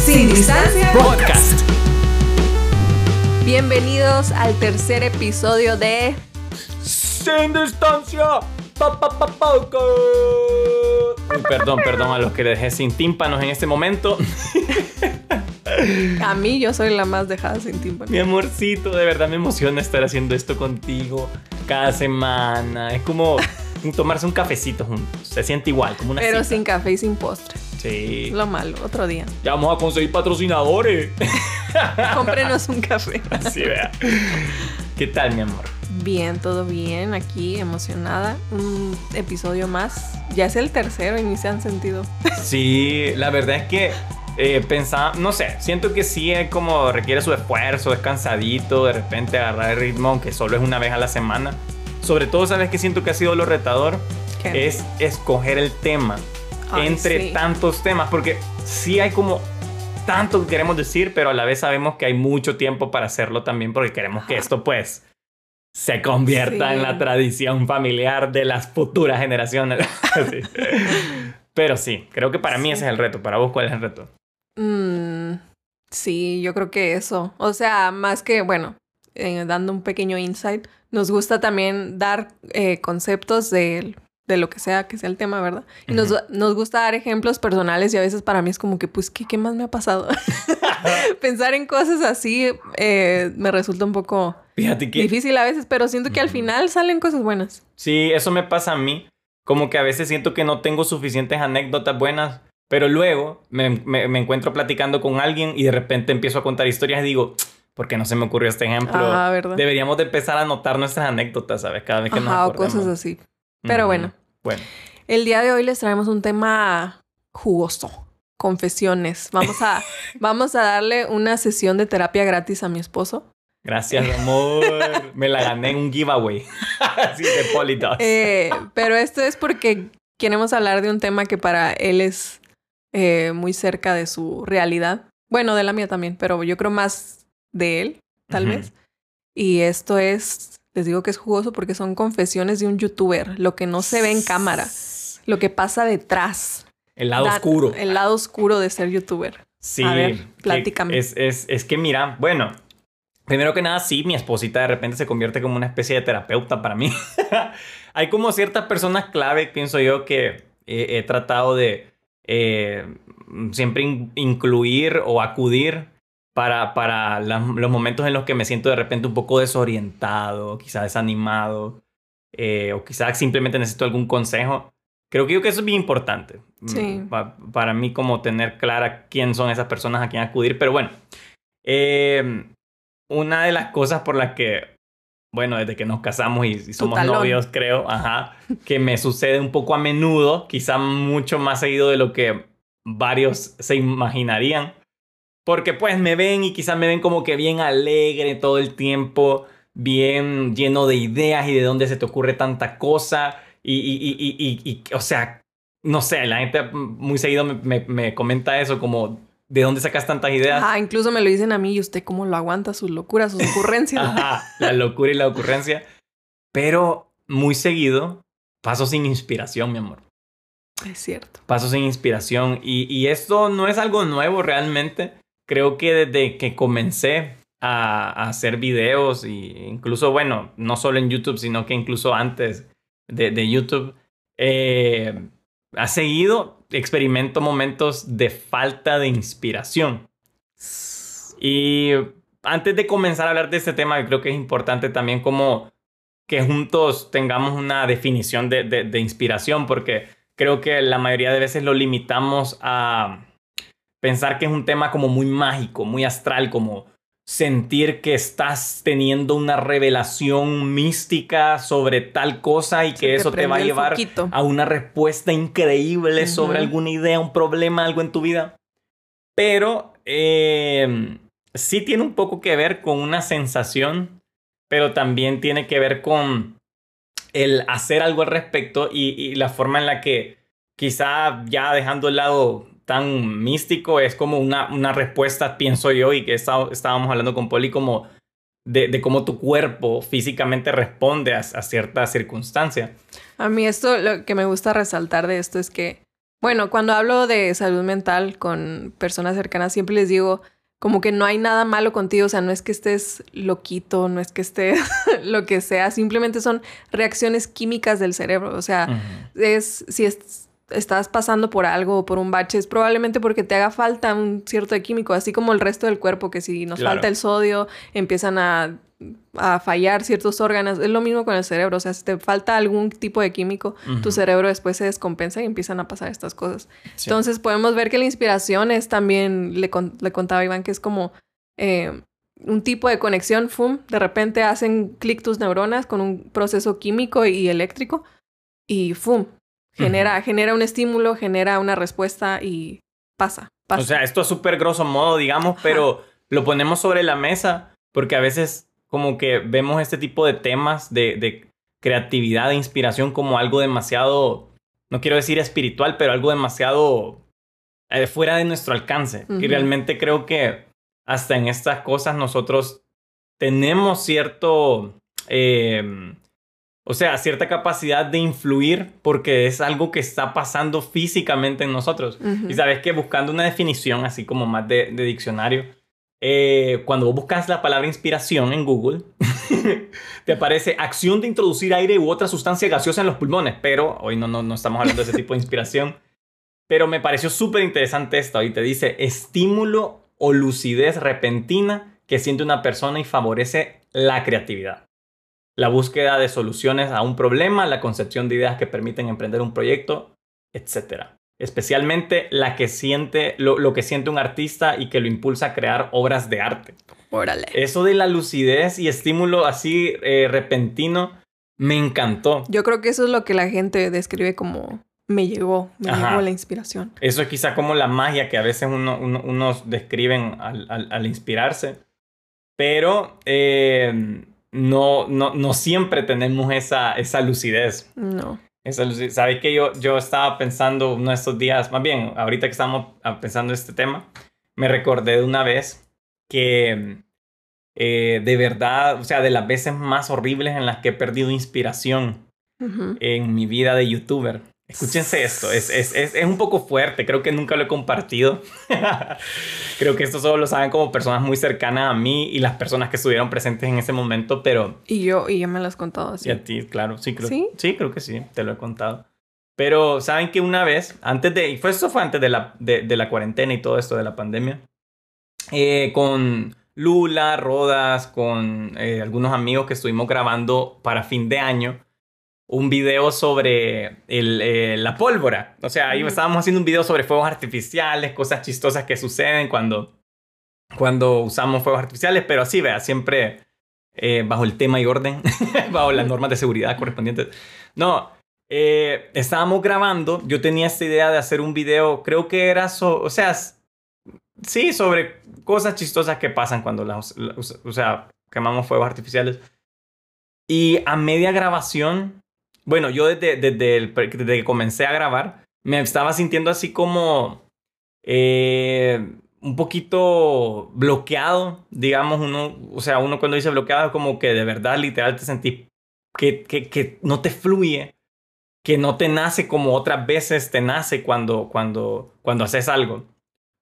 Sin distancia Podcast. Bienvenidos al tercer episodio de Sin distancia. Pa, pa, pa, podcast. Uy, Perdón, perdón a los que dejé sin tímpanos en este momento. A mí yo soy la más dejada sin tímpano. Mi amorcito, de verdad me emociona estar haciendo esto contigo cada semana. Es como tomarse un cafecito juntos. Se siente igual, como una Pero cita. sin café y sin postre. Sí. Lo malo, otro día. Ya vamos a conseguir patrocinadores. Cómprenos un café. Así vea. ¿Qué tal, mi amor? Bien, todo bien, aquí emocionada. Un episodio más. Ya es el tercero y ni se han sentido. Sí, la verdad es que eh, pensaba, no sé, siento que sí es como requiere su esfuerzo, es cansadito de repente agarrar el ritmo, aunque solo es una vez a la semana. Sobre todo, ¿sabes qué siento que ha sido lo retador? ¿Qué? Es escoger el tema Ay, entre sí. tantos temas, porque sí hay como tanto que queremos decir, pero a la vez sabemos que hay mucho tiempo para hacerlo también, porque queremos que esto pues se convierta Sí. en la tradición familiar de las futuras generaciones. Sí. Pero sí, creo que para mí Sí. ese es el reto. Para vos, ¿cuál es el reto? Mm, sí, yo creo que eso. O sea, más que, bueno, eh, dando un pequeño insight, nos gusta también dar eh, conceptos de, de lo que sea que sea el tema, ¿verdad? Y nos, nos gusta dar ejemplos personales y a veces para mí es como que, pues, ¿qué, qué más me ha pasado? Pensar en cosas así eh, me resulta un poco Fíjate que difícil a veces, pero siento que al final salen cosas buenas. sí, eso me pasa a mí. Como que a veces siento que no tengo suficientes anécdotas buenas, pero luego me, me- me encuentro platicando con alguien y de repente empiezo a contar historias y digo, ¿por qué no se me ocurrió este ejemplo? Ah, ¿verdad? Deberíamos de empezar a anotar nuestras anécdotas, ¿sabes? Cada vez que nos Ajá, o acordemos. cosas así. Pero bueno. Bueno, El día de hoy les traemos un tema jugoso. Confesiones. Vamos a, vamos a darle una sesión de terapia gratis a mi esposo. gracias, amor. me la gané en un giveaway. Así de Politos. Eh, pero esto es porque queremos hablar de un tema que para él es eh, muy cerca de su realidad. Bueno, de la mía también, pero yo creo más de él, tal vez. Y esto es, les digo que es jugoso porque son confesiones de un youtuber, lo que no se ve en cámara, lo que pasa detrás. El lado Da- oscuro. El lado oscuro de ser youtuber. Sí, A ver, que platícame. Es, es, es que mira, bueno, primero que nada, sí, mi esposita de repente se convierte como una especie de terapeuta para mí. Hay como ciertas personas clave, pienso yo, que he, he tratado de eh, siempre in- incluir o acudir para, para los momentos en los que me siento de repente un poco desorientado, quizás desanimado, eh, o quizás simplemente necesito algún consejo. Creo que, yo que eso es bien importante. Sí. Mm, pa- para mí como tener clara quién son esas personas a quien acudir. Pero bueno, eh, una de las cosas por las que, bueno, desde que nos casamos y, y somos novios, creo, ajá, que me sucede un poco a menudo, quizá mucho más seguido de lo que varios se imaginarían. Porque pues me ven y quizás me ven como que bien alegre todo el tiempo, bien lleno de ideas y de dónde se te ocurre tanta cosa. Y, y, y, y, o sea, no sé, la gente muy seguido me, me- me comenta eso, como, ¿de dónde sacas tantas ideas? Ajá, incluso me lo dicen a mí y usted cómo lo aguanta, sus locuras, sus ocurrencias. Ajá, la locura y la ocurrencia. Pero muy seguido paso sin inspiración, mi amor. Es cierto. Paso sin inspiración. Y, y esto no es algo nuevo realmente. Creo que desde que comencé a, hacer videos, y incluso, bueno, no solo en YouTube, sino que incluso antes de, YouTube, eh, ha seguido, experimento momentos de falta de inspiración. Y antes de comenzar a hablar de este tema, creo que es importante también como que juntos tengamos una definición de, de- de inspiración, porque creo que la mayoría de veces lo limitamos a pensar que es un tema como muy mágico, muy astral, como sentir que estás teniendo una revelación mística sobre tal cosa y que eso te va a llevar a una respuesta increíble sobre Ujú. alguna idea, un problema, algo en tu vida. Pero eh, sí tiene un poco que ver con una sensación, pero también tiene que ver con el hacer algo al respecto y, y la forma en la que quizá ya dejando el lado tan místico es como una, una respuesta, pienso yo, y que está- estábamos hablando con Poli como de, de cómo tu cuerpo físicamente responde a, a cierta circunstancia. A mí esto, lo que me gusta resaltar de esto es que Bueno, cuando hablo de salud mental con personas cercanas, siempre les digo como que no hay nada malo contigo, o sea, no es que estés loquito, no es que estés lo que sea, simplemente son reacciones químicas del cerebro, o sea, es si estás pasando por algo o por un bache, es probablemente porque te haga falta un cierto de químico, así como el resto del cuerpo, que si nos falta el sodio, empiezan a a fallar ciertos órganos. Es lo mismo con el cerebro. O sea, si te falta algún tipo de químico, tu cerebro después se descompensa y empiezan a pasar estas cosas. Entonces podemos ver que la inspiración es también, le, le contaba Iván, que es como eh, un tipo de conexión, ¡fum! De repente hacen clic tus neuronas con un proceso químico y eléctrico y ¡fum! Genera, genera un estímulo, genera una respuesta y pasa. pasa. O sea, esto es súper grosso modo, digamos, pero lo ponemos sobre la mesa porque a veces como que vemos este tipo de temas de, creatividad, de inspiración como algo demasiado, no quiero decir espiritual, pero algo demasiado eh, fuera de nuestro alcance. Y realmente creo que hasta en estas cosas nosotros tenemos cierto, em, o sea, cierta capacidad de influir porque es algo que está pasando físicamente en nosotros. Y sabes que buscando una definición así como más de diccionario, eh, cuando vos buscas la palabra inspiración en Google, te aparece acción de introducir aire u otra sustancia gaseosa en los pulmones. Pero hoy no, no, no estamos hablando de ese tipo de inspiración. Pero me pareció súper interesante esto. Ahí te dice estímulo o lucidez repentina que siente una persona y favorece la creatividad. La búsqueda de soluciones a un problema, la concepción de ideas que permiten emprender un proyecto, etc especialmente la que siente, lo, que siente un artista y que lo impulsa a crear obras de arte. Órale. Eso de la lucidez y estímulo así eh, repentino me encantó. Yo creo que eso es lo que la gente describe como me llegó, me llegó la inspiración. Eso es quizá como la magia que a veces uno, unos describen al, inspirarse, pero eh, no, no, no siempre tenemos esa, esa lucidez. No. Sabéis que yo, yo estaba pensando uno de estos días, más bien, ahorita que estamos pensando este tema, me recordé de una vez que eh, de verdad, o sea, de las veces más horribles en las que he perdido inspiración en mi vida de youtuber. Escúchense esto, es, es, es, es, un poco fuerte, creo que nunca lo he compartido. creo que esto solo lo saben como personas muy cercanas a mí y las personas que estuvieron presentes en ese momento, pero... Y yo, y yo me lo has contado así. Y a ti, claro, sí creo, ¿Sí? sí, creo que sí, te lo he contado. Pero saben que una vez, antes de, y fue, eso fue antes de la, de, de la cuarentena y todo esto de la pandemia, eh, con Lula, Rodas, con eh, algunos amigos que estuvimos grabando para fin de año, un video sobre eh, la pólvora. O sea, ahí estábamos haciendo un video sobre fuegos artificiales, cosas chistosas que suceden cuando, cuando usamos fuegos artificiales, pero así, vea, siempre eh, bajo el tema y orden, bajo las normas de seguridad correspondientes. No, eh, estábamos grabando, yo tenía esta idea de hacer un video, creo que era, o sea, sí, sobre cosas chistosas que pasan cuando las, o sea, quemamos fuegos artificiales. Y a media grabación bueno, yo desde, desde, que comencé a grabar, me estaba sintiendo así como eh, un poquito bloqueado, digamos, uno, o sea, uno cuando dice bloqueado es como que de verdad, literal, te sentís que, que, que no te fluye, que no te nace como otras veces te nace cuando, cuando, cuando haces algo.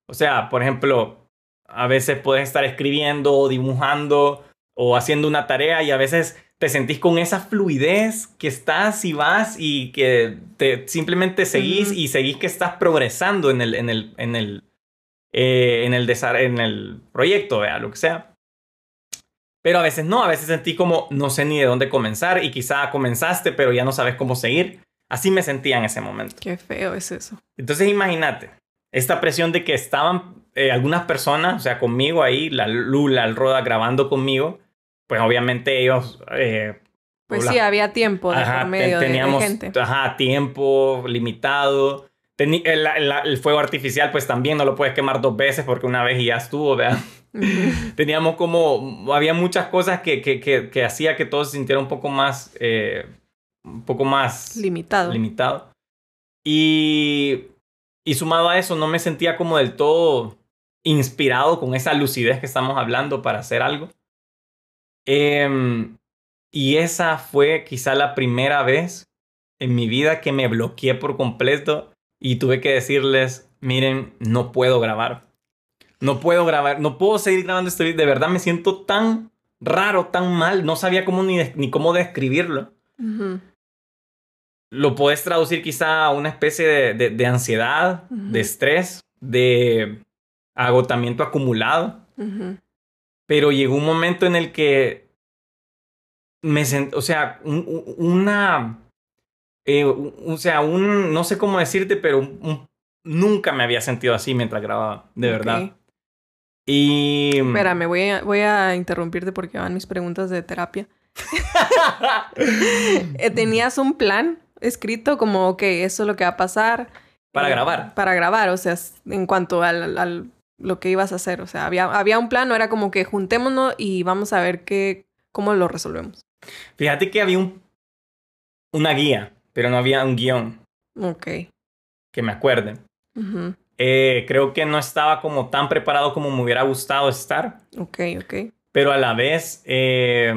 O sea, por ejemplo, a veces puedes estar escribiendo o dibujando o haciendo una tarea y a veces te sentís con esa fluidez que estás y vas y que te simplemente seguís y seguís que estás progresando en el, en el, en el, eh, en el, en el proyecto, vea, lo que sea. Pero a veces no, a veces sentí como no sé ni de dónde comenzar y quizá comenzaste pero ya no sabes cómo seguir. Así me sentía en ese momento. Qué feo es eso. Entonces imagínate, esta presión de que estaban eh, algunas personas, o sea, conmigo ahí, la Lula, el Roda grabando conmigo, pues obviamente ellos... Eh, pues sí, había tiempo de medio teníamos, de, gente. Ajá, tiempo limitado. el, fuego artificial, pues también no lo puedes quemar dos veces porque una vez y ya estuvo, ¿verdad? Teníamos como, había muchas cosas que, que, que, hacía que todo se sintiera un poco más, eh, un poco más limitado. limitado. Y, y sumado a eso, no me sentía como del todo inspirado con esa lucidez que estamos hablando para hacer algo. Em, y esa fue quizá la primera vez en mi vida que me bloqueé por completo y tuve que decirles, miren, no puedo grabar. No puedo grabar, no puedo seguir grabando este video. De verdad me siento tan raro, tan mal. No sabía cómo ni, ni cómo describirlo. Lo puedes traducir quizá a una especie de, de, ansiedad, de estrés, de agotamiento acumulado. Pero llegó un momento en el que me sentí, o sea, una, eh, o sea, un, no sé cómo decirte, pero nunca me había sentido así mientras grababa, de verdad. Y... Espérame, voy a, voy a interrumpirte porque van mis preguntas de terapia. Eh, ¿Tenías un plan escrito como, ok, eso es lo que va a pasar? Para eh, grabar. Para grabar, o sea, en cuanto al, al, lo que ibas a hacer. O sea, había, había un plan, no era como que juntémonos y vamos a ver qué, cómo lo resolvemos. Fíjate que había un, una guía, pero no había un guion. Ok. Que me acuerde. Eh, creo que no estaba como tan preparado como me hubiera gustado estar. Ok, ok. Pero a la vez, eh,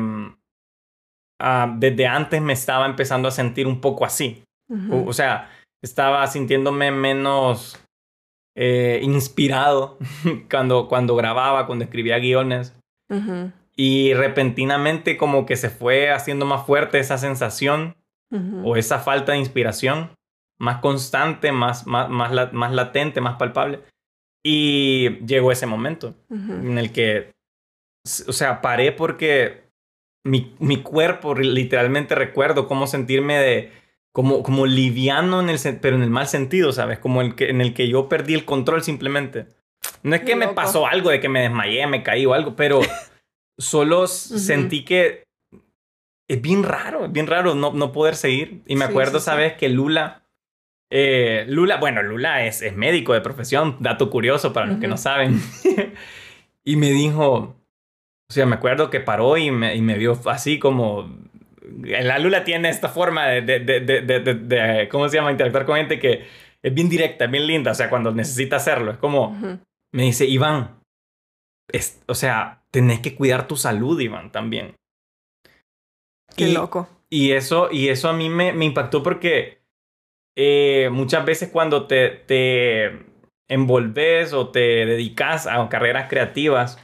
ah, desde antes me estaba empezando a sentir un poco así. o, sea, estaba sintiéndome menos eh, inspirado cuando, cuando grababa, cuando escribía guiones. Y repentinamente como que se fue haciendo más fuerte esa sensación o esa falta de inspiración, más constante, más, más, más, más latente, más palpable. Y llegó ese momento en el que, o sea, paré porque mi, mi cuerpo literalmente recuerdo cómo sentirme de, como, como liviano, en el, pero en el mal sentido, ¿sabes? Como el que, en el que yo perdí el control simplemente. No es que me pasó algo de que me desmayé, me caí o algo, pero Solo sentí que es bien raro, es bien raro no, no poder seguir. Y me acuerdo, ¿sabes? Que Lula, eh, Lula, bueno, Lula es, es, médico de profesión, dato curioso para los que no saben. y me dijo, o sea, me acuerdo que paró y me, y me vio así como... La Lula tiene esta forma de, de, de, de, ¿cómo se llama? Interactuar con gente que es bien directa, bien linda, o sea, cuando necesita hacerlo. Es como, me dice, Iván, es, o sea, tenés que cuidar tu salud, Iván, también. Qué loco. Y eso, y eso a mí me, me impactó porque eh, muchas veces cuando te, te envolves o te dedicas a carreras creativas,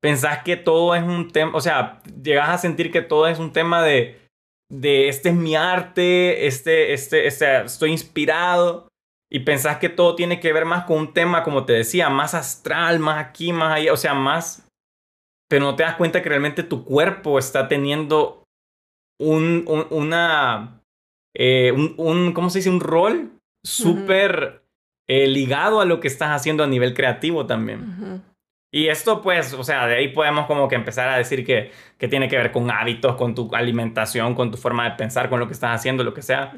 pensás que todo es un tema, o sea, llegas a sentir que todo es un tema de, de este es mi arte, este, este, este, estoy inspirado y pensás que todo tiene que ver más con un tema, como te decía, más astral, más aquí, más allá, o sea, más pero no te das cuenta que realmente tu cuerpo está teniendo un, una, eh, un, un, ¿cómo se dice? Un rol súper eh, ligado a lo que estás haciendo a nivel creativo también. Y esto, pues, o sea, de ahí podemos como que empezar a decir que, que tiene que ver con hábitos, con tu alimentación, con tu forma de pensar, con lo que estás haciendo, lo que sea.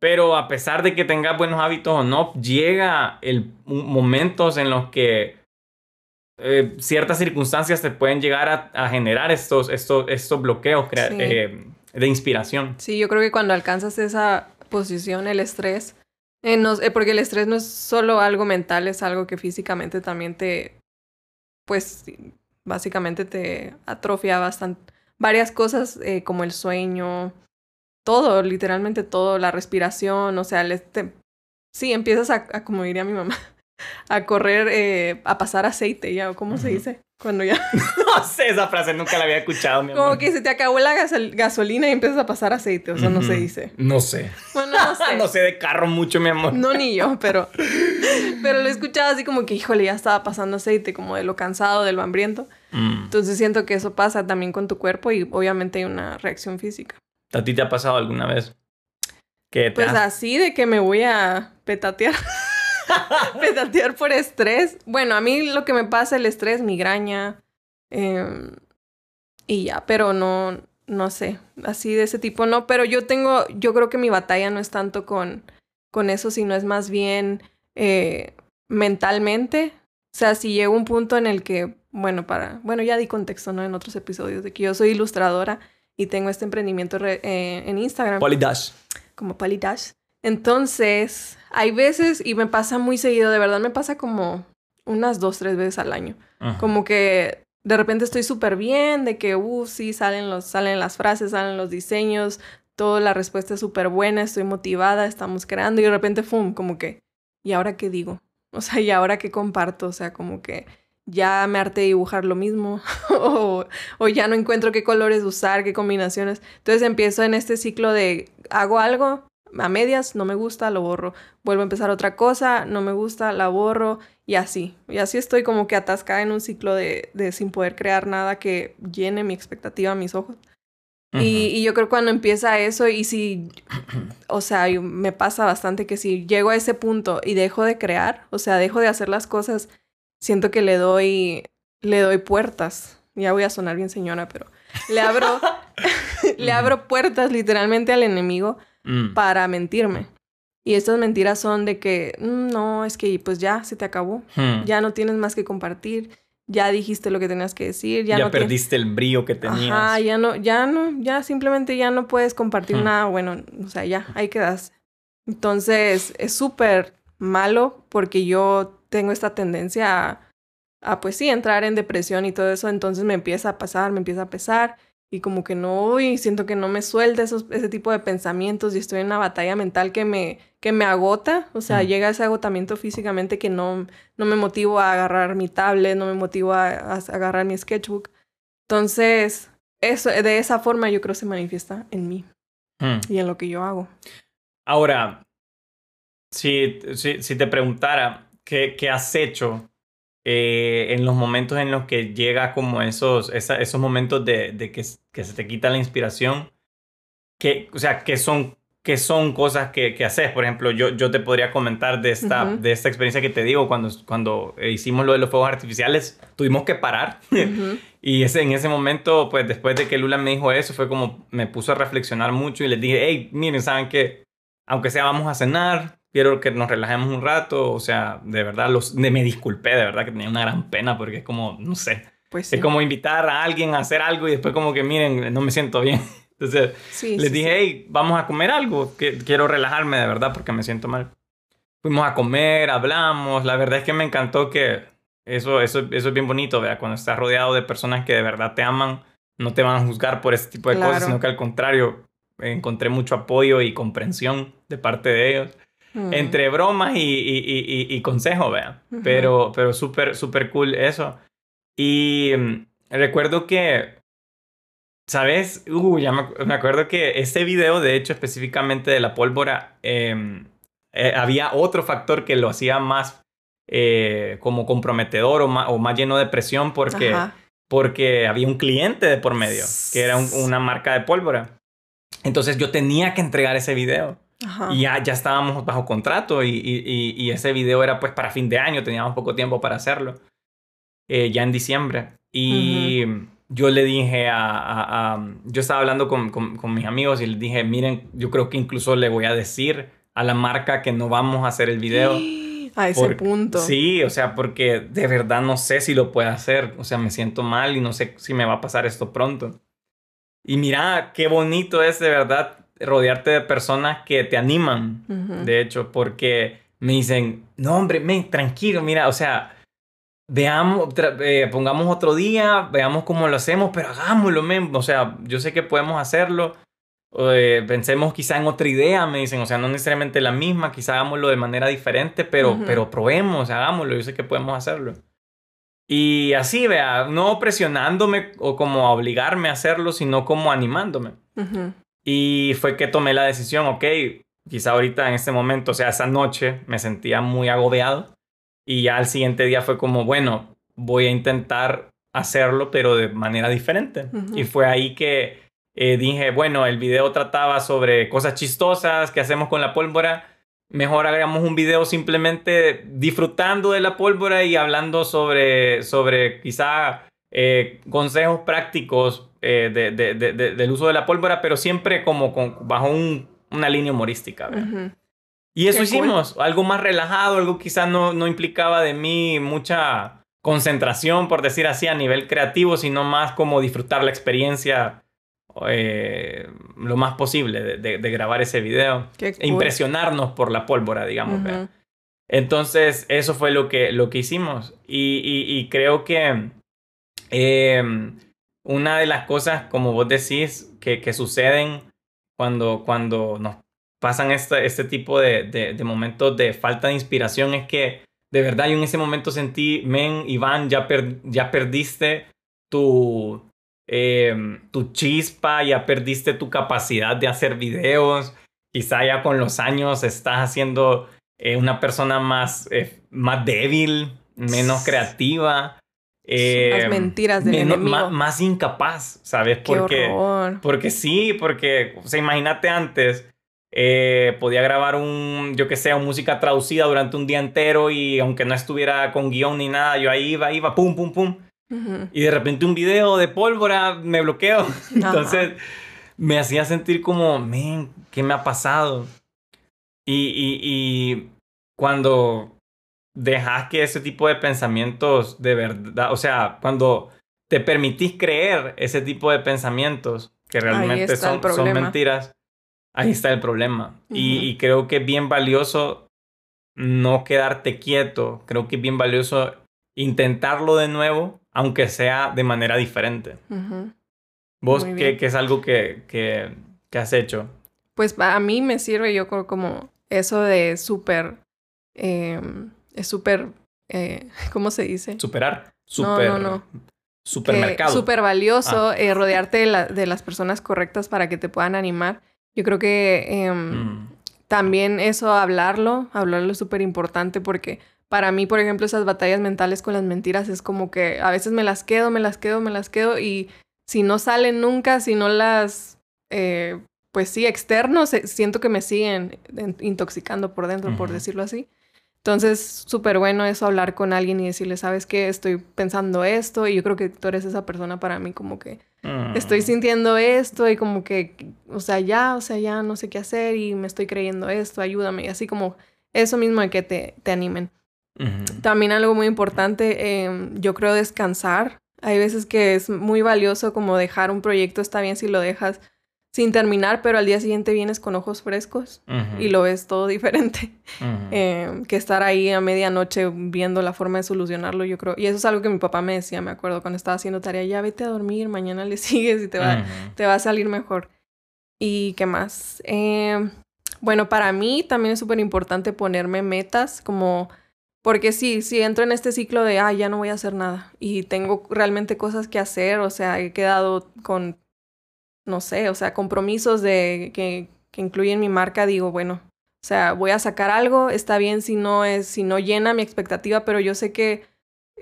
Pero a pesar de que tengas buenos hábitos o no, llega el momentos en los que eh, ciertas circunstancias te pueden llegar a, generar estos, estos, estos bloqueos eh, de inspiración. Sí, yo creo que cuando alcanzas esa posición, el estrés, eh, porque el estrés no es solo algo mental, es algo que físicamente también te, pues, básicamente te atrofia bastante. Varias cosas como el sueño, todo, literalmente todo, la respiración, o sea, sí, empiezas a, como diría mi mamá, a correr, eh, a pasar aceite, ¿ya? ¿Cómo se dice? Cuando ya... no sé, esa frase nunca la había escuchado, mi Como que se te acabó la gasolina y empiezas a pasar aceite, o sea, no se dice. No sé. Bueno, no sé. no sé de carro mucho, mi amor. No, ni yo, pero... pero lo he escuchado así como que, híjole, ya estaba pasando aceite, como de lo cansado, del hambriento. Mm. Entonces siento que eso pasa también con tu cuerpo y obviamente hay una reacción física. ¿A ti te ha pasado alguna vez? Que pues así de que me voy a petatear. Petatear por estrés. Bueno, a mí lo que me pasa el estrés, migraña. Em, y ya, pero no, no sé, así de ese tipo no. Pero yo tengo, yo creo que mi batalla no es tanto con, con eso, sino es más bien eh, mentalmente. O sea, si llega un punto en el que, bueno, para, bueno, ya di contexto, ¿no? En otros episodios de que yo soy ilustradora y tengo este emprendimiento eh, en Instagram. Polidash. Como Polidash. Entonces, hay veces, y me pasa muy seguido, de verdad me pasa como unas dos, tres veces al año. Como que de repente estoy súper bien, de que, uh, sí, salen, los, salen las frases, salen los diseños, toda la respuesta es súper buena, estoy motivada, estamos creando y de repente, ¡fum! Como que, ¿y ahora qué digo? O sea, ¿y ahora qué comparto? O sea, como que ya me harté dibujar lo mismo o, o, ya no encuentro qué colores usar, qué combinaciones. Entonces empiezo en este ciclo de hago algo a medias, no me gusta, lo borro. Vuelvo a empezar otra cosa, no me gusta, la borro y así. Y así estoy como que atascada en un ciclo de, de sin poder crear nada que llene mi expectativa a mis ojos. Y, y, yo creo cuando empieza eso y si, o sea, me pasa bastante que si llego a ese punto y dejo de crear, o sea, dejo de hacer las cosas siento que le doy, le doy puertas. Ya voy a sonar bien señora, pero le abro, le abro puertas literalmente al enemigo mm. para mentirme. Y estas mentiras son de que, mm, no, es que pues ya se te acabó, hmm. ya no tienes más que compartir, ya dijiste lo que tenías que decir, ya, no perdiste el brillo que tenías. Ajá, ya no, ya no, ya simplemente ya no puedes compartir hmm. nada, bueno, o sea, ya, ahí quedas. Entonces, es súper malo porque yo tengo esta tendencia a, pues sí, entrar en depresión y todo eso, entonces me empieza a pasar, me empieza a pesar y como que no, y siento que no me suelta esos, ese tipo de pensamientos y estoy en una batalla mental que me, que me agota, o sea, llega ese agotamiento físicamente que no, no me motivo a agarrar mi tablet, no me motivo a, agarrar mi sketchbook. Entonces, eso, de esa forma yo creo se manifiesta en mí hmm. y en lo que yo hago. Ahora, si, si, si te preguntara, ¿Qué, has hecho eh, en los momentos en los que llega como esos, esos momentos de, de que, que, se te quita la inspiración? Que, o sea, ¿qué son, qué son cosas que, que, haces? Por ejemplo, yo, yo te podría comentar de esta, de esta experiencia que te digo, cuando, cuando hicimos lo de los fuegos artificiales, tuvimos que parar. y ese, en ese momento, pues después de que Lula me dijo eso, fue como me puso a reflexionar mucho y les dije, hey, miren, ¿saben qué? Aunque sea vamos a cenar, quiero que nos relajemos un rato, o sea, de verdad, los, me disculpé, de verdad que tenía una gran pena porque es como, no sé, pues es como invitar a alguien a hacer algo y después como que, miren, no me siento bien. Entonces les dije, hey, vamos a comer algo, que quiero relajarme de verdad porque me siento mal. Fuimos a comer, hablamos, la verdad es que me encantó que eso, eso, eso es bien bonito, vea, cuando estás rodeado de personas que de verdad te aman, no te van a juzgar por ese tipo de cosas, sino que al contrario, encontré mucho apoyo y comprensión de parte de ellos. Mm. Entre bromas y, y, y, consejo, vea. Pero, pero súper, súper cool eso. Y mm, recuerdo que, ¿sabes? Uh, ya me, acuerdo que este video, de hecho, específicamente de la pólvora, em, eh, había otro factor que lo hacía más eh, como comprometedor o más, o más, lleno de presión porque, porque había un cliente de por medio, que era una marca de pólvora. Entonces yo tenía que entregar ese video. Y ya, ya estábamos bajo contrato y, y, y, ese video era pues para fin de año, teníamos poco tiempo para hacerlo, eh, ya en diciembre. Y yo le dije a, a, Yo estaba hablando con, con, con, mis amigos y les dije, miren, yo creo que incluso le voy a decir a la marca que no vamos a hacer el video. A ese punto. Sí, o sea, porque de verdad no sé si lo puede hacer. O sea, me siento mal y no sé si me va a pasar esto pronto. Y mira, qué bonito es de verdad rodearte de personas que te animan, de hecho, porque me dicen, no, hombre, me, tranquilo, mira, o sea, veamos, eh, pongamos otro día, veamos cómo lo hacemos, pero hagámoslo, men. o sea, yo sé que podemos hacerlo. Eh, pensemos quizá en otra idea, me dicen, o sea, no necesariamente la misma, quizá hagámoslo de manera diferente, pero, pero probemos, hagámoslo, yo sé que podemos hacerlo. Y así, vea, no presionándome o como obligarme a hacerlo, sino como animándome. Y fue que tomé la decisión, ok, quizá ahorita en este momento, o sea, esa noche me sentía muy agobiado y ya al siguiente día fue como, bueno, voy a intentar hacerlo, pero de manera diferente. Y fue ahí que eh, dije, bueno, el video trataba sobre cosas chistosas que hacemos con la pólvora. Mejor hagamos un video simplemente disfrutando de la pólvora y hablando sobre, sobre quizá eh, consejos prácticos eh, de, de, del uso de la pólvora, pero siempre como con, bajo un, una línea humorística. Y eso hicimos, algo más relajado, algo quizás no, no implicaba de mí mucha concentración, por decir así, a nivel creativo, sino más como disfrutar la experiencia eh, lo más posible de, de, grabar ese video. E impresionarnos por la pólvora, digamos. Entonces, eso fue lo que, lo que hicimos. Y, y, y creo que eh, una de las cosas, como vos decís, que, que suceden cuando, cuando nos pasan este, este tipo de, de, momentos de falta de inspiración es que de verdad yo en ese momento sentí, men, Iván, ya, ya perdiste tu, eh, tu chispa, ya perdiste tu capacidad de hacer videos, quizá ya con los años estás haciendo eh, una persona más, eh, más débil, menos creativa. Las mentiras del enemigo. Más, incapaz, ¿sabes? porque, porque sí, porque, o sea, imagínate antes, podía grabar un, yo que sé, música traducida durante un día entero y aunque no estuviera con guion ni nada, yo ahí iba, iba, pum, pum, pum. Y de repente un video de pólvora me bloqueo. Entonces me hacía sentir como, men, ¿qué me ha pasado? Y, y, y cuando dejas que ese tipo de pensamientos de verdad, o sea, cuando te permitís creer ese tipo de pensamientos que realmente son, son, mentiras, ahí está el problema. y, y creo que es bien valioso no quedarte quieto, creo que es bien valioso intentarlo de nuevo aunque sea de manera diferente. ¿Vos qué, qué, es algo que, que, que, has hecho? Pues a mí me sirve, yo creo, como eso de súper, em, es súper, eh, ¿cómo se dice? Superar. Super, no, no, no. Supermercado. Súper valioso ah. eh, rodearte de, de, las personas correctas para que te puedan animar. Yo creo que em, mm. también eso, hablarlo, hablarlo es súper importante porque para mí, por ejemplo, esas batallas mentales con las mentiras es como que a veces me las quedo, me las quedo, me las quedo y si no salen nunca, si no las, eh, pues sí, externos, siento que me siguen intoxicando por dentro, por decirlo así. Entonces, súper bueno eso, hablar con alguien y decirle, ¿sabes qué? Estoy pensando esto y yo creo que tú eres esa persona para mí, como que estoy mm. sintiendo esto y como que, o sea, ya, o sea, ya no sé qué hacer y me estoy creyendo esto, ayúdame. Y así como eso mismo de que te, te animen. También algo muy importante, em, yo creo descansar. Hay veces que es muy valioso como dejar un proyecto, está bien si lo dejas sin terminar, pero al día siguiente vienes con ojos frescos y lo ves todo diferente. Em, que estar ahí a medianoche viendo la forma de solucionarlo, yo creo. Y eso es algo que mi papá me decía, me acuerdo, cuando estaba haciendo tarea, ya vete a dormir, mañana le sigues y te va, te va a salir mejor. ¿Y qué más? Em, bueno, para mí también es súper importante ponerme metas como porque sí, sí entro en este ciclo de, ah, ya no voy a hacer nada y tengo realmente cosas que hacer, o sea, he quedado con, no sé, o sea, compromisos de que, que incluyen mi marca, digo, bueno, o sea, voy a sacar algo, está bien si no es, si no llena mi expectativa, pero yo sé que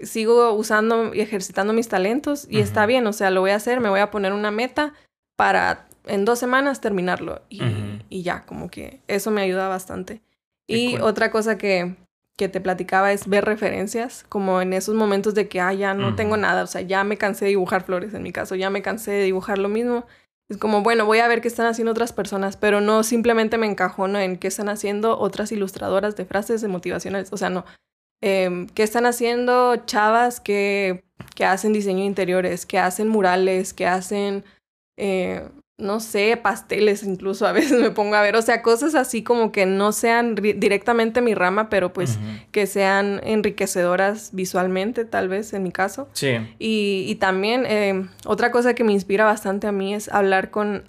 sigo usando y ejercitando mis talentos y está bien, o sea, lo voy a hacer, me voy a poner una meta para en dos semanas terminarlo y, y ya, como que eso me ayuda bastante. y otra cosa que, que te platicaba es ver referencias, como en esos momentos de que, ah, ya no tengo nada, o sea, ya me cansé de dibujar flores en mi caso, ya me cansé de dibujar lo mismo. Es como, bueno, voy a ver qué están haciendo otras personas, pero no simplemente me encajono en qué están haciendo otras ilustradoras de frases de motivacionales, o sea, no. Eh, ¿Qué están haciendo chavas que, que hacen diseño de interiores, que hacen murales, que hacen eh, no sé, pasteles incluso a veces me pongo a ver, o sea, cosas así como que no sean directamente mi rama, pero pues que sean enriquecedoras visualmente, tal vez en mi caso. Sí. Y, y también eh, otra cosa que me inspira bastante a mí es hablar con,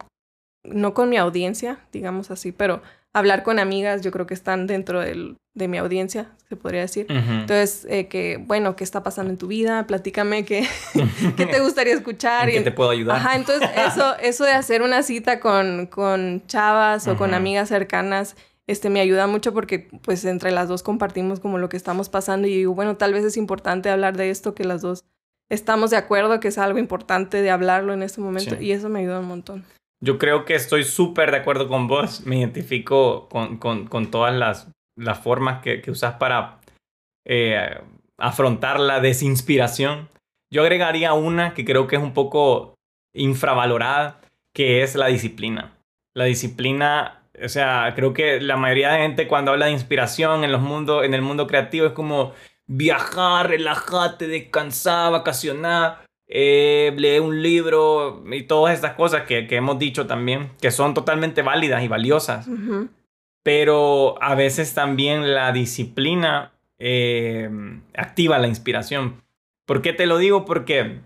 no con mi audiencia, digamos así, pero hablar con amigas, yo creo que están dentro del, de mi audiencia, se podría decir. Entonces, eh, que, bueno, ¿qué está pasando en tu vida? Platícame qué, qué te gustaría escuchar. ¿En qué te puedo ayudar? Ajá, entonces eso, eso de hacer una cita con, con chavas o con amigas cercanas, este, me ayuda mucho porque, pues, entre las dos compartimos como lo que estamos pasando y digo, bueno, tal vez es importante hablar de esto, que las dos estamos de acuerdo, que es algo importante de hablarlo en este momento y eso me ayuda un montón. Yo creo que estoy súper de acuerdo con vos. Me identifico con, con, con todas las, las, formas que, usas para eh, afrontar la desinspiración. Yo agregaría una que creo que es un poco infravalorada, que es la disciplina. La disciplina, o sea, creo que la mayoría de gente cuando habla de inspiración en, los mundos, en el mundo creativo es como viajar, relajarte, descansar, vacacionar eh, lee un libro y todas estas cosas que, que, hemos dicho también, que son totalmente válidas y valiosas. Pero a veces también la disciplina eh, activa la inspiración. ¿Por qué te lo digo? Porque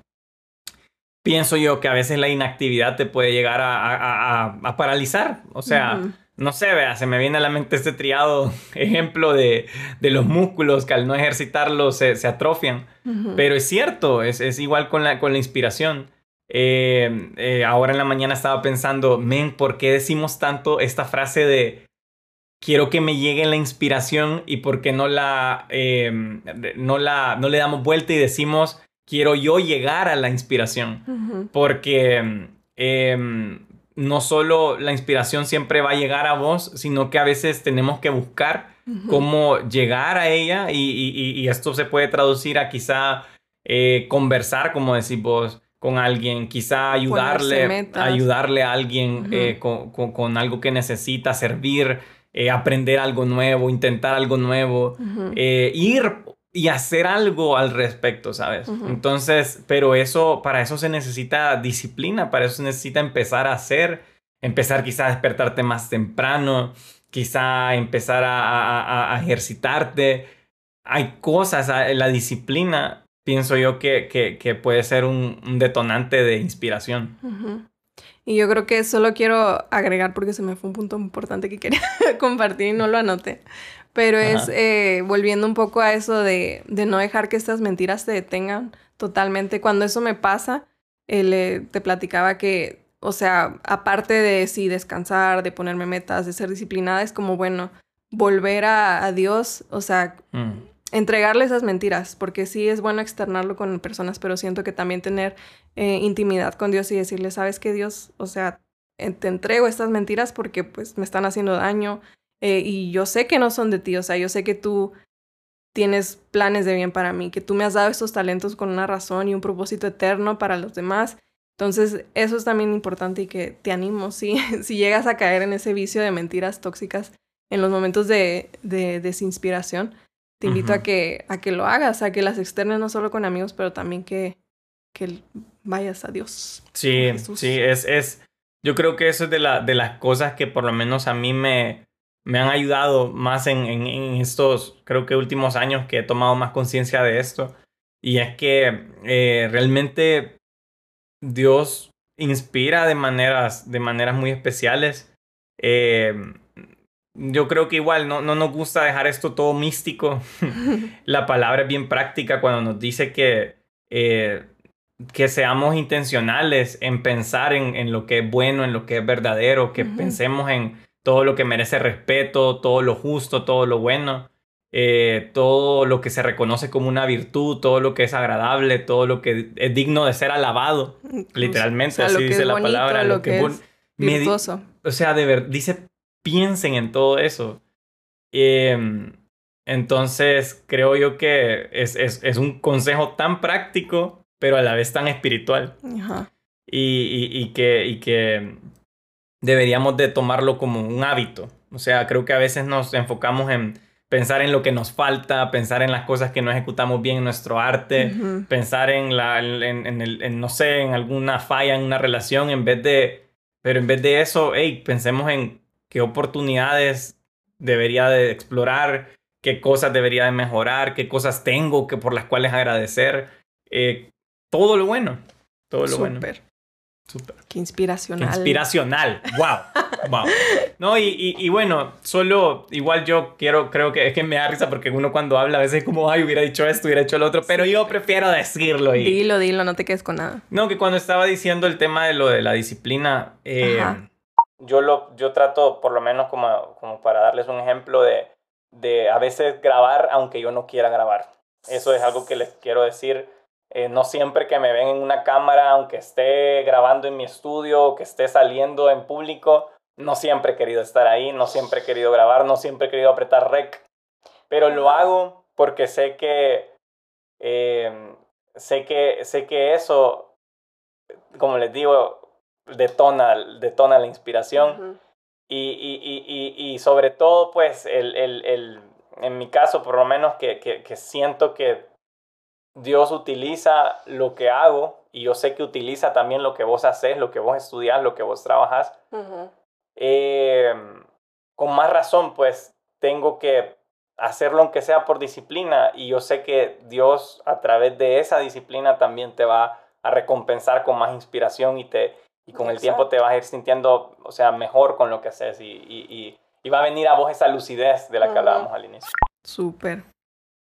pienso yo que a veces la inactividad te puede llegar a, paralizar. O sea, no sé, vea, se me viene a la mente este triado ejemplo de, los músculos que al no ejercitarlos se, atrofian. Pero es cierto, es, es, igual con la, con la inspiración. Eh, eh, ahora en la mañana estaba pensando, men, ¿por qué decimos tanto esta frase de quiero que me llegue la inspiración y por qué no la, em, no la, no le damos vuelta y decimos quiero yo llegar a la inspiración? Porque em, no solo la inspiración siempre va a llegar a vos, sino que a veces tenemos que buscar cómo llegar a ella y, esto se puede traducir a quizá eh, conversar, como decís vos, con alguien, quizá ayudarle, ayudarle a alguien eh, con, algo que necesita, servir, eh, aprender algo nuevo, intentar algo nuevo, ir y hacer algo al respecto, ¿sabes? Entonces, pero eso, para eso se necesita disciplina, para eso se necesita empezar a hacer, empezar quizá a despertarte más temprano, quizá empezar a, ejercitarte. Hay cosas, la disciplina, pienso yo que, que, puede ser un, detonante de inspiración. Y yo creo que solo quiero agregar, porque se me fue un punto importante que quería compartir y no lo anoté, pero es eh, volviendo un poco a eso de, de, no dejar que estas mentiras te detengan totalmente. Cuando eso me pasa, eh, te platicaba que, o sea, aparte de sí descansar, de ponerme metas, de ser disciplinada, es como, bueno, volver a, a Dios, o sea, mm. Entregarle esas mentiras, porque sí es bueno externarlo con personas, pero siento que también tener eh, intimidad con Dios y decirle, sabes que Dios, o sea, te entrego estas mentiras porque pues me están haciendo daño, eh, y yo sé que no son de ti, o sea, yo sé que tú tienes planes de bien para mí, que tú me has dado estos talentos con una razón y un propósito eterno para los demás. Entonces, eso es también importante y que te animo, si, si llegas a caer en ese vicio de mentiras tóxicas en los momentos de desinspiración, te invito a, que, a que lo hagas, a que las externes no solo con amigos, pero también que, que vayas a Dios. Sí, sí, es, es, yo creo que eso es de, la, de las cosas que por lo menos a mí me, me han ayudado más en, en, estos, creo que últimos años que he tomado más conciencia de esto. Y es que eh, realmente Dios inspira de maneras, de maneras muy especiales. Eh, yo creo que igual no, no nos gusta dejar esto todo místico. La palabra es bien práctica cuando nos dice que, eh, que seamos intencionales en pensar en, en, lo que es bueno, en lo que es verdadero, que pensemos en, todo lo que merece respeto, todo lo justo, todo lo bueno, eh, todo lo que se reconoce como una virtud, todo lo que es agradable, todo lo que es digno de ser alabado, literalmente, así dice la palabra, lo, que, es virtuoso. O sea, de ver, dice, piensen en todo eso. Em, entonces, creo yo que es, es, es, un consejo tan práctico, pero a la vez tan espiritual. Y, y, y, que, y que deberíamos de tomarlo como un hábito. O sea, creo que a veces nos enfocamos en pensar en lo que nos falta, pensar en las cosas que no ejecutamos bien en nuestro arte, pensar en la, en, el, no sé, en alguna falla en una relación, en vez de, pero en vez de eso, hey, pensemos en qué oportunidades debería de explorar, qué cosas debería de mejorar, qué cosas tengo que por las cuales agradecer, eh, todo lo bueno, todo lo bueno. Súper. Qué inspiracional. Qué inspiracional. Wow. wow. No, y, y, bueno, solo igual yo quiero, creo que es que me da risa porque uno cuando habla a veces es como, ay, hubiera dicho esto, hubiera hecho lo otro, pero yo prefiero decirlo. Y... Dilo, dilo, no te quedes con nada. No, que cuando estaba diciendo el tema de lo de la disciplina, eh, yo, lo, yo trato, por lo menos como, como para darles un ejemplo de, de a veces grabar aunque yo no quiera grabar. Eso es algo que les quiero decir. Eh, no siempre que me ven en una cámara, aunque esté grabando en mi estudio o que esté saliendo en público, no siempre he querido estar ahí, no siempre he querido grabar, no siempre he querido apretar rec, pero lo hago porque sé que, em, sé que, sé que eso, como les digo, detona, detona la inspiración. y, y, y, y, sobre todo, pues, el, el, el, en mi caso, por lo menos, que, que, que siento que Dios utiliza lo que hago y yo sé que utiliza también lo que vos haces, lo que vos estudias, lo que vos trabajas. Eh, con más razón, pues tengo que hacerlo aunque sea por disciplina y yo sé que Dios a través de esa disciplina también te va a recompensar con más inspiración y, te, y con el tiempo te vas a ir sintiendo, o sea, mejor con lo que haces y, y, y va a venir a vos esa lucidez de la que hablábamos al inicio. Súper.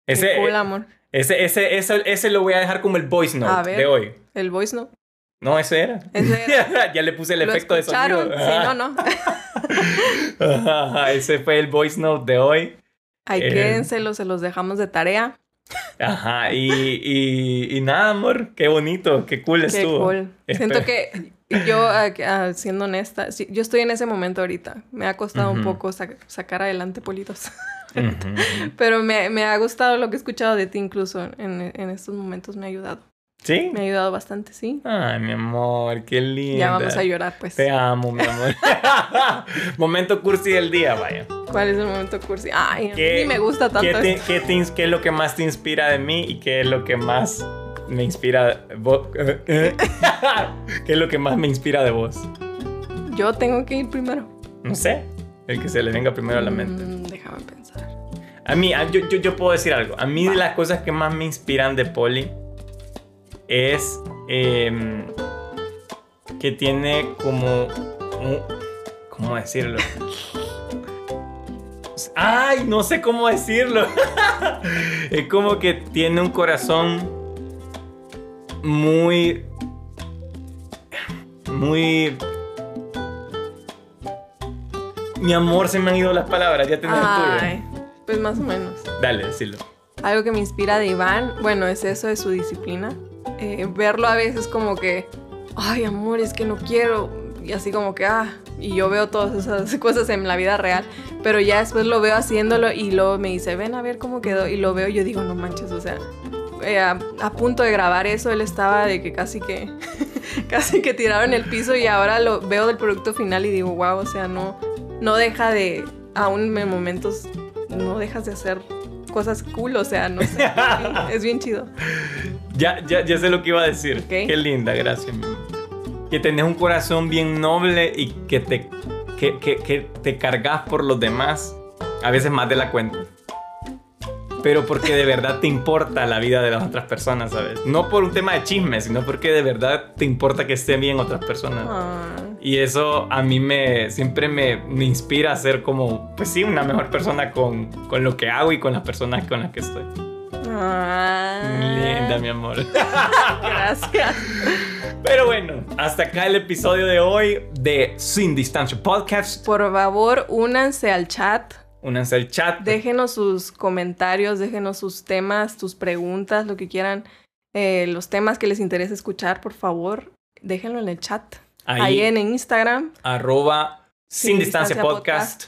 Ese, Qué cool, amor. ese, ese, ese, ese lo voy a dejar como el voice note ver. de hoy. El voice no. No, ese era. Ese era. ya le puse el ¿Lo efecto de sonido. Sí, no, no. Ajá, ese fue el voice note de hoy. Ahí Eh. quédenselos, se los dejamos de tarea. Ajá, y, y, y nada, amor, qué bonito, qué cool Qué estuvo. cool. Siento que yo, ah, ah, siendo honesta, sí, yo estoy en ese momento ahorita. Me ha costado un poco sa- sacar adelante politos. Pero me, me ha gustado lo que he escuchado de ti incluso en, en estos momentos. Me ha ayudado. ¿Sí? Me ha ayudado bastante, sí. Ay, mi amor, qué lindo. Ya vamos a llorar, pues. Te amo, mi amor. Momento cursi del día, vaya. ¿Cuál es el momento cursi? Ay, a ¿Qué- mí me gusta tanto ¿Qué, te- qué te qué es lo que más te inspira de mí y qué es lo que más me inspira? ¿Qué es lo que más me inspira de vos? Yo tengo que ir primero. No sé, el que se le venga primero a la mente. Mm, déjame pensar. A mí, yo, yo, yo puedo decir algo. A mí de las cosas que más me inspiran de Poli es em, que tiene como... un- ¿Cómo decirlo? Ay, no sé cómo decirlo. es como que tiene un corazón muy... Muy... Mi amor, se me han ido las palabras. Ya tenés el tuyo. Ay, pues más o menos. Dale, decilo. Algo que me inspira de Iván, bueno, es eso de su disciplina. Eh, verlo a veces como que, ay, amor, es que no quiero. Y así como que, ah, y yo veo todas esas cosas en la vida real, pero ya después lo veo haciéndolo y luego me dice, ven a ver cómo quedó. Y lo veo y yo digo, no manches, o sea, eh, a, a punto de grabar eso, él estaba de que casi que, casi que tiraron el piso y ahora lo veo del producto final y digo, wow, o sea, no, no deja de, aún en momentos, no dejas de hacer cosas cool, o sea, no sé, es bien, chido. Ya, ya, ya sé lo que iba a decir. Qué linda, gracias. mi amor. Que tenés un corazón bien noble y que te, que, que, que te cargas por los demás, a veces más de la cuenta. Pero porque de verdad te importa la vida de las otras personas, ¿sabes? No por un tema de chisme, sino porque de verdad te importa que estén bien otras personas. Ah, Y eso a mí me siempre me, me inspira a ser como, pues sí, una mejor persona con, con lo que hago y con las personas con las que estoy. ah. Linda, mi amor. Gracias. Pero bueno, hasta acá el episodio de hoy de Sin Distancia Podcast. Por favor, únanse al chat. Únanse al chat. Déjenos sus comentarios, déjenos sus temas, tus preguntas, lo que quieran. eh, los temas que les interese escuchar, por favor, déjenlo en el chat. Ahí, Ahí, en Instagram. arroba Sin, Sin Distancia, Distancia Podcast.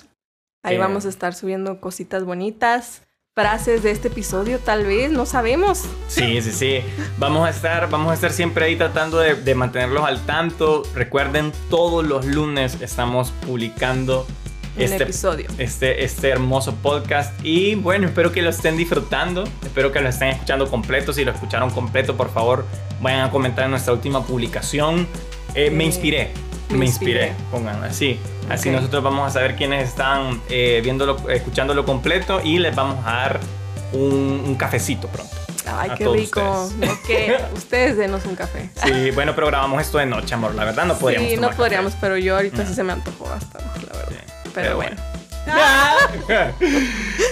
Ahí Eh. vamos a estar subiendo cositas bonitas. Frases de este episodio, tal vez, no sabemos. Sí, sí, sí. Vamos a estar, vamos a estar siempre ahí tratando de, de mantenerlos al tanto. Recuerden, todos los lunes estamos publicando Este episodio. este, este hermoso podcast. Y bueno, espero que lo estén disfrutando. Espero que lo estén escuchando completo. Si lo escucharon completo, por favor, vayan a comentar en nuestra última publicación. Eh, me Eh, inspiré. Me, me inspiré. inspiré. Pongan así. Así nosotros vamos a saber quiénes están eh, viéndolo, escuchándolo completo y les vamos a dar un, un cafecito pronto. Ay, qué rico. ustedes. Ustedes denos un café. Sí, bueno, pero grabamos esto de noche, amor. La verdad no podríamos. sí, no tomar café. podríamos, pero yo ahorita Mm. sí se me antojó bastante, la verdad. Sí, Pero, bueno.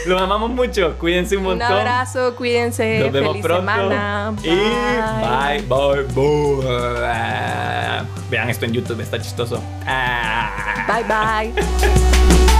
Los amamos mucho. Cuídense un Un montón. abrazo, cuídense. Nos vemos feliz pronto. semana. Y bye, bye, bye. Vean esto en YouTube, está chistoso. Ah. Bye, bye.